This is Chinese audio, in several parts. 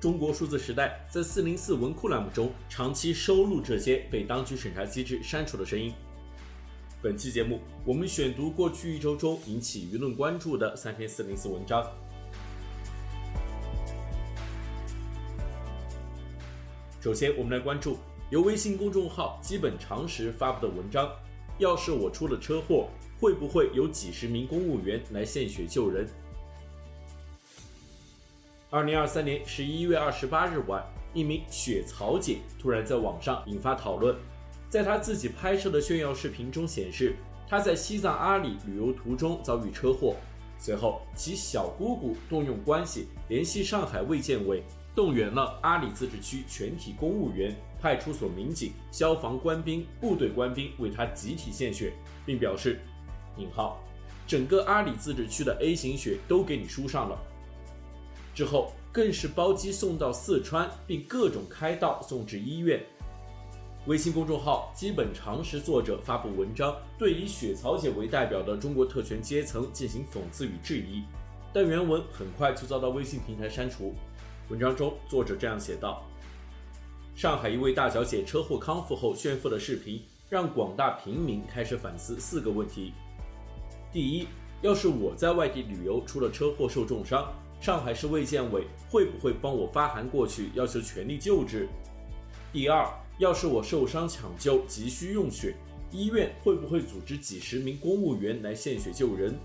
中国数字时代在四零四文库栏目中长期收录这些被当局审查机制删除的声音。本期节目，我们选读过去一周中引起舆论关注的三篇四零四文章。首先，我们来关注由微信公众号“基本常识”发布的文章：“要是我出了车祸，会不会有几十名公务员来献血救人？”二零二三年十一月二十八日晚，一名血槽姐突然在网上引发讨论。在她自己拍摄的炫耀视频中显示，她在西藏阿里旅游途中遭遇车祸，随后其小姑姑动用关系联系上海卫健委，动员了阿里自治区全体公务员、派出所民警、消防官兵、部队官兵为她集体献血，并表示“引号整个阿里自治区的 A 型血都给你输上了”。之后更是包机送到四川，并各种开道送至医院。微信公众号“基本常识”作者发布文章，对以雪草姐为代表的中国特权阶层进行讽刺与质疑，但原文很快就遭到微信平台删除。文章中，作者这样写道：“上海一位大小姐车祸康复后炫富的视频，让广大平民开始反思四个问题：第一，要是我在外地旅游出了车祸受重伤。”上海市卫健委会不会帮我发函过去，要求全力救治？第二，要是我受伤抢救急需用血，医院会不会组织几十名公务员来献血救人？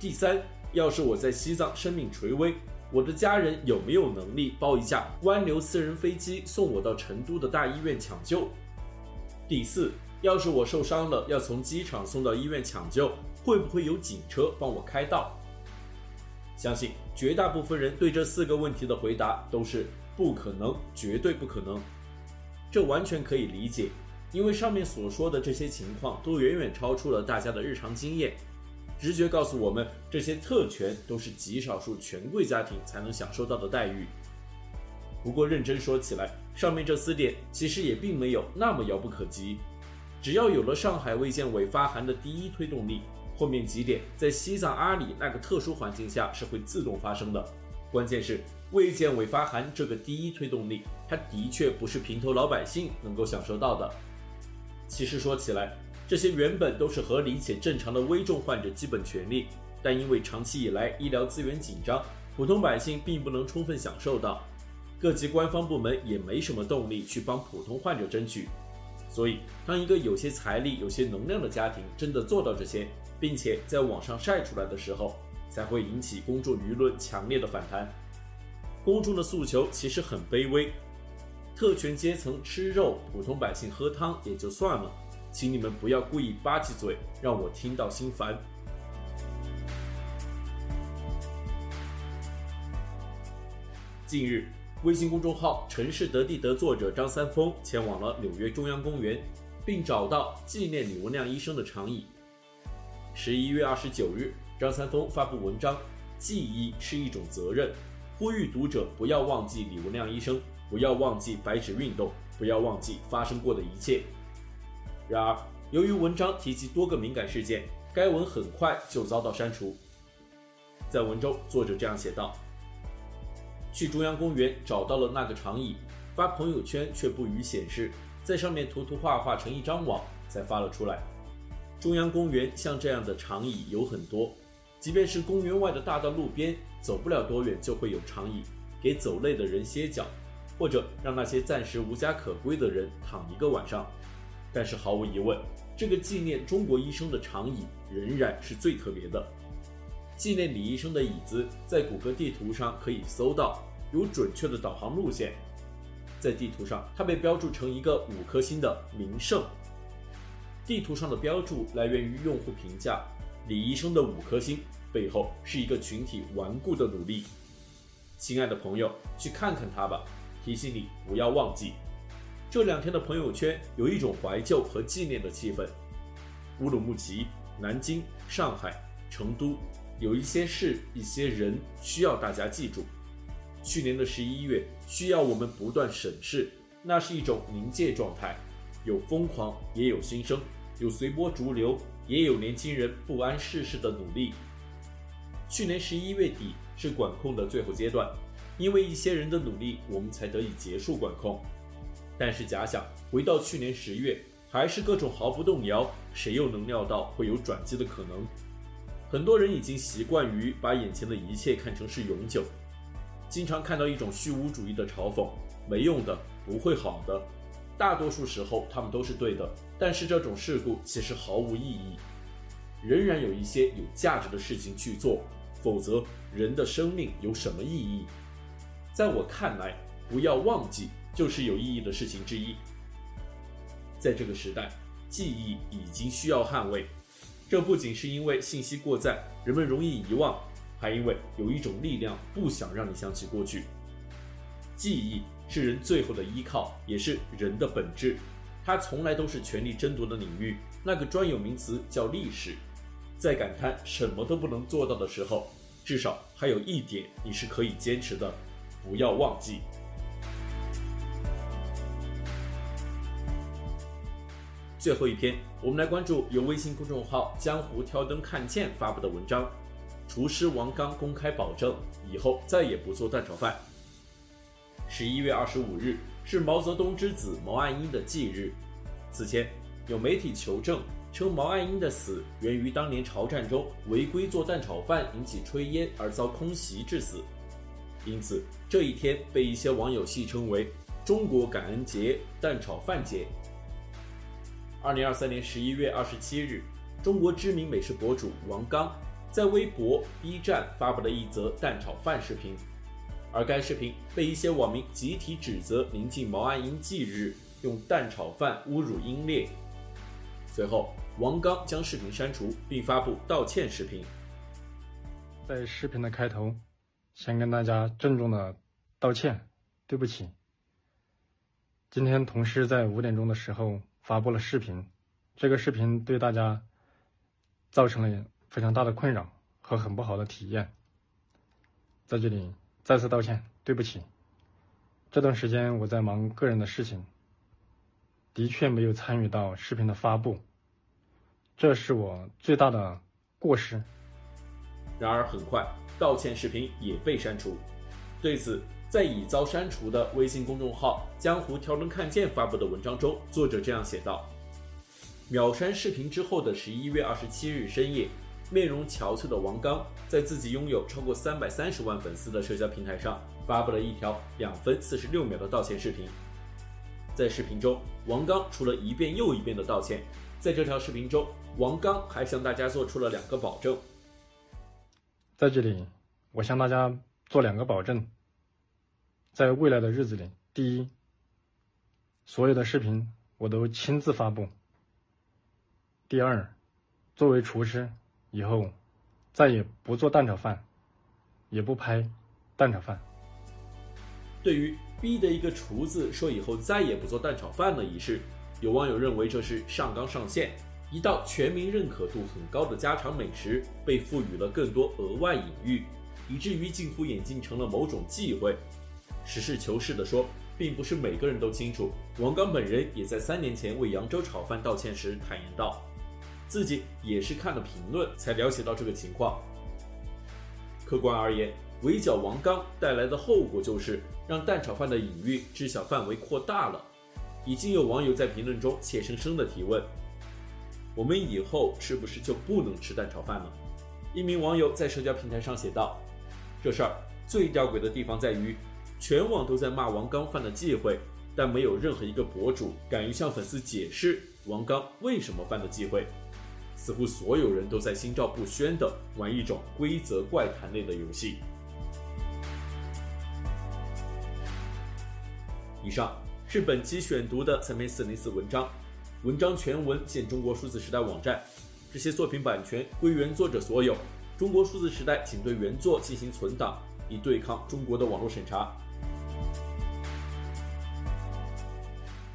第三，要是我在西藏生命垂危，我的家人有没有能力包一架湾流私人飞机送我到成都的大医院抢救？第四，要是我受伤了，要从机场送到医院抢救，会不会有警车帮我开道？相信绝大部分人对这四个问题的回答都是不可能，绝对不可能。这完全可以理解，因为上面所说的这些情况都远远超出了大家的日常经验。直觉告诉我们，这些特权都是极少数权贵家庭才能享受到的待遇。不过认真说起来，上面这四点其实也并没有那么遥不可及。只要有了上海卫健委发函的第一推动力。后面几点在西藏阿里那个特殊环境下是会自动发生的。关键是卫健委发函这个第一推动力，它的确不是平头老百姓能够享受到的。其实说起来，这些原本都是合理且正常的危重患者基本权利，但因为长期以来医疗资源紧张，普通百姓并不能充分享受到，各级官方部门也没什么动力去帮普通患者争取。所以，当一个有些财力、有些能量的家庭真的做到这些，并且在网上晒出来的时候，才会引起公众舆论强烈的反弹。公众的诉求其实很卑微，特权阶层吃肉，普通百姓喝汤也就算了，请你们不要故意吧唧嘴，让我听到心烦。近日。微信公众号“城市德地德”作者张三丰前往了纽约中央公园，并找到纪念李文亮医生的长椅。十一月二十九日，张三丰发布文章：“记忆是一种责任”，呼吁读者不要忘记李文亮医生，不要忘记白纸运动，不要忘记发生过的一切。然而，由于文章提及多个敏感事件，该文很快就遭到删除。在文中，作者这样写道。去中央公园找到了那个长椅，发朋友圈却不予显示，在上面涂涂画画成一张网，才发了出来。中央公园像这样的长椅有很多，即便是公园外的大道路边，走不了多远就会有长椅，给走累的人歇脚，或者让那些暂时无家可归的人躺一个晚上。但是毫无疑问，这个纪念中国医生的长椅仍然是最特别的。纪念李医生的椅子，在谷歌地图上可以搜到，有准确的导航路线。在地图上，它被标注成一个五颗星的名胜。地图上的标注来源于用户评价，李医生的五颗星背后是一个群体顽固的努力。亲爱的朋友，去看看他吧，提醒你不要忘记，这两天的朋友圈有一种怀旧和纪念的气氛。乌鲁木齐、南京、上海、成都，有一些事、一些人需要大家记住。去年的十一月，需要我们不断审视，那是一种临界状态，有疯狂，也有新生，有随波逐流，也有年轻人不谙世事的努力。去年十一月底是管控的最后阶段，因为一些人的努力，我们才得以结束管控。但是假想回到去年十月，还是各种毫不动摇，谁又能料到会有转机的可能？很多人已经习惯于把眼前的一切看成是永久，经常看到一种虚无主义的嘲讽：没用的，不会好的。大多数时候他们都是对的，但是这种事故其实毫无意义。仍然有一些有价值的事情去做，否则人的生命有什么意义？在我看来，不要忘记。就是有意义的事情之一。在这个时代，记忆已经需要捍卫。这不仅是因为信息过载，人们容易遗忘，还因为有一种力量不想让你想起过去。记忆是人最后的依靠，也是人的本质。它从来都是权力争夺的领域。那个专有名词叫历史。在感叹什么都不能做到的时候，至少还有一点你是可以坚持的：不要忘记。最后一篇，我们来关注由微信公众号“江湖挑灯看剑”发布的文章。厨师王刚公开保证，以后再也不做蛋炒饭。十一月二十五日是毛泽东之子毛岸英的忌日。此前有媒体求证称，毛岸英的死源于当年朝战中违规做蛋炒饭引起炊烟而遭空袭致死，因此这一天被一些网友戏称为“中国感恩节”、“蛋炒饭节”。二零二三年十一月二十七日，中国知名美食博主王刚在微博、B 站发布了一则蛋炒饭视频，而该视频被一些网民集体指责临近毛岸英忌日，用蛋炒饭侮辱英烈。随后，王刚将视频删除并发布道歉视频。在视频的开头，先跟大家郑重的道歉，对不起。今天同事在五点钟的时候。发布了视频，这个视频对大家造成了非常大的困扰和很不好的体验，在这里再次道歉，对不起。这段时间我在忙个人的事情，的确没有参与到视频的发布，这是我最大的过失。然而很快，道歉视频也被删除，对此。在已遭删除的微信公众号“江湖挑灯看剑”发布的文章中，作者这样写道：“秒删视频之后的十一月二十七日深夜，面容憔悴的王刚在自己拥有超过三百三十万粉丝的社交平台上发布了一条两分四十六秒的道歉视频。在视频中，王刚除了一遍又一遍的道歉，在这条视频中，王刚还向大家做出了两个保证。在这里，我向大家做两个保证。”在未来的日子里，第一，所有的视频我都亲自发布。第二，作为厨师，以后再也不做蛋炒饭，也不拍蛋炒饭。对于逼得一个厨子说以后再也不做蛋炒饭的仪式，有网友认为这是上纲上线，一道全民认可度很高的家常美食被赋予了更多额外隐喻，以至于近乎眼镜成了某种忌讳。实事求是地说，并不是每个人都清楚。王刚本人也在三年前为扬州炒饭道歉时坦言道，自己也是看了评论才了解到这个情况。客观而言，围剿王刚带来的后果就是让蛋炒饭的隐喻知晓范围扩大了。已经有网友在评论中怯生生地提问：“我们以后是不是就不能吃蛋炒饭了？”一名网友在社交平台上写道：“这事儿最吊诡的地方在于。”全网都在骂王刚犯了忌讳，但没有任何一个博主敢于向粉丝解释王刚为什么犯了忌讳。似乎所有人都在心照不宣地玩一种规则怪谈类的游戏。以上是本期选读的三篇四零四文章，文章全文见中国数字时代网站。这些作品版权归原作者所有，中国数字时代仅对原作进行存档，以对抗中国的网络审查。